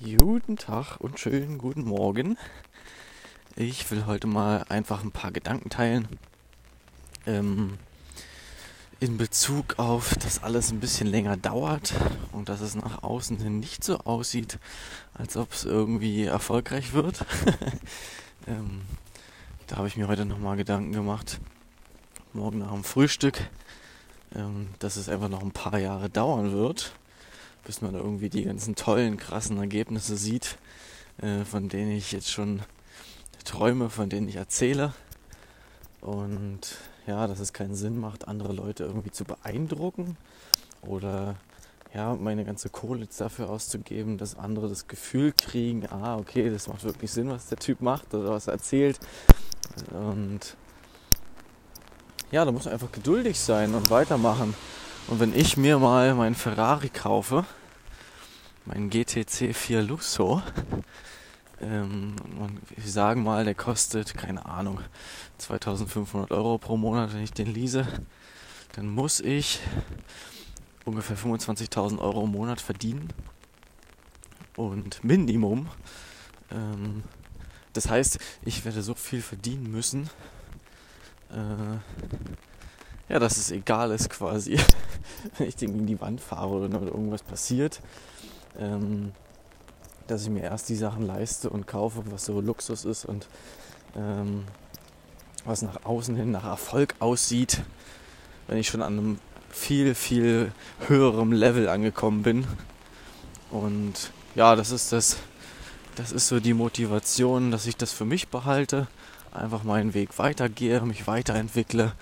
Guten Tag und schönen guten Morgen. Ich will heute mal einfach ein paar Gedanken teilen. Ähm, in Bezug auf, dass alles ein bisschen länger dauert und dass es nach außen hin nicht so aussieht, als ob es irgendwie erfolgreich wird. ähm, da habe ich mir heute nochmal Gedanken gemacht. Morgen nach dem Frühstück, ähm, dass es einfach noch ein paar Jahre dauern wird bis man irgendwie die ganzen tollen, krassen Ergebnisse sieht, äh, von denen ich jetzt schon träume, von denen ich erzähle. Und ja, dass es keinen Sinn macht, andere Leute irgendwie zu beeindrucken oder ja, meine ganze Kohle dafür auszugeben, dass andere das Gefühl kriegen, ah, okay, das macht wirklich Sinn, was der Typ macht oder was er erzählt. Und ja, da muss man einfach geduldig sein und weitermachen. Und wenn ich mir mal meinen Ferrari kaufe, mein GTC 4 Lusso. Ähm, wir sagen mal, der kostet, keine Ahnung, 2500 Euro pro Monat, wenn ich den lease. Dann muss ich ungefähr 25.000 Euro im Monat verdienen. Und Minimum. Ähm, das heißt, ich werde so viel verdienen müssen, äh, ja, dass es egal ist quasi, wenn ich den gegen die Wand fahre oder irgendwas passiert ähm, dass ich mir erst die Sachen leiste und kaufe, was so Luxus ist und ähm, was nach außen hin nach Erfolg aussieht, wenn ich schon an einem viel, viel höherem Level angekommen bin. Und ja, das ist das, das ist so die Motivation, dass ich das für mich behalte, einfach meinen Weg weitergehe, mich weiterentwickle,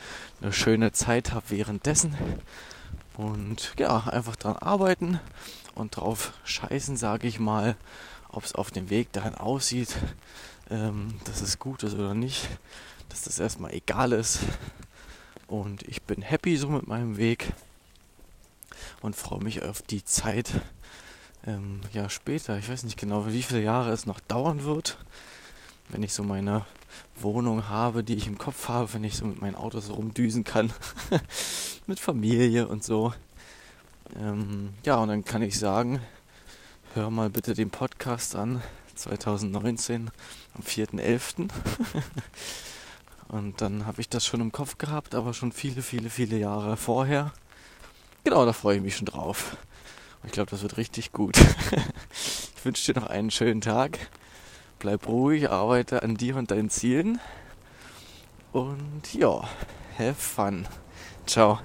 eine schöne Zeit habe währenddessen und ja, einfach dran arbeiten und drauf scheißen, sage ich mal, ob es auf dem Weg dahin aussieht, ähm, dass es gut ist oder nicht, dass das erstmal egal ist. Und ich bin happy so mit meinem Weg und freue mich auf die Zeit ähm, ja später. Ich weiß nicht genau, wie viele Jahre es noch dauern wird, wenn ich so meine Wohnung habe, die ich im Kopf habe, wenn ich so mit meinen Autos rumdüsen kann, mit Familie und so. Ähm, ja, und dann kann ich sagen, hör mal bitte den Podcast an, 2019 am 4.11. und dann habe ich das schon im Kopf gehabt, aber schon viele, viele, viele Jahre vorher. Genau, da freue ich mich schon drauf. Ich glaube, das wird richtig gut. ich wünsche dir noch einen schönen Tag. Bleib ruhig, arbeite an dir und deinen Zielen. Und ja, have fun. Ciao.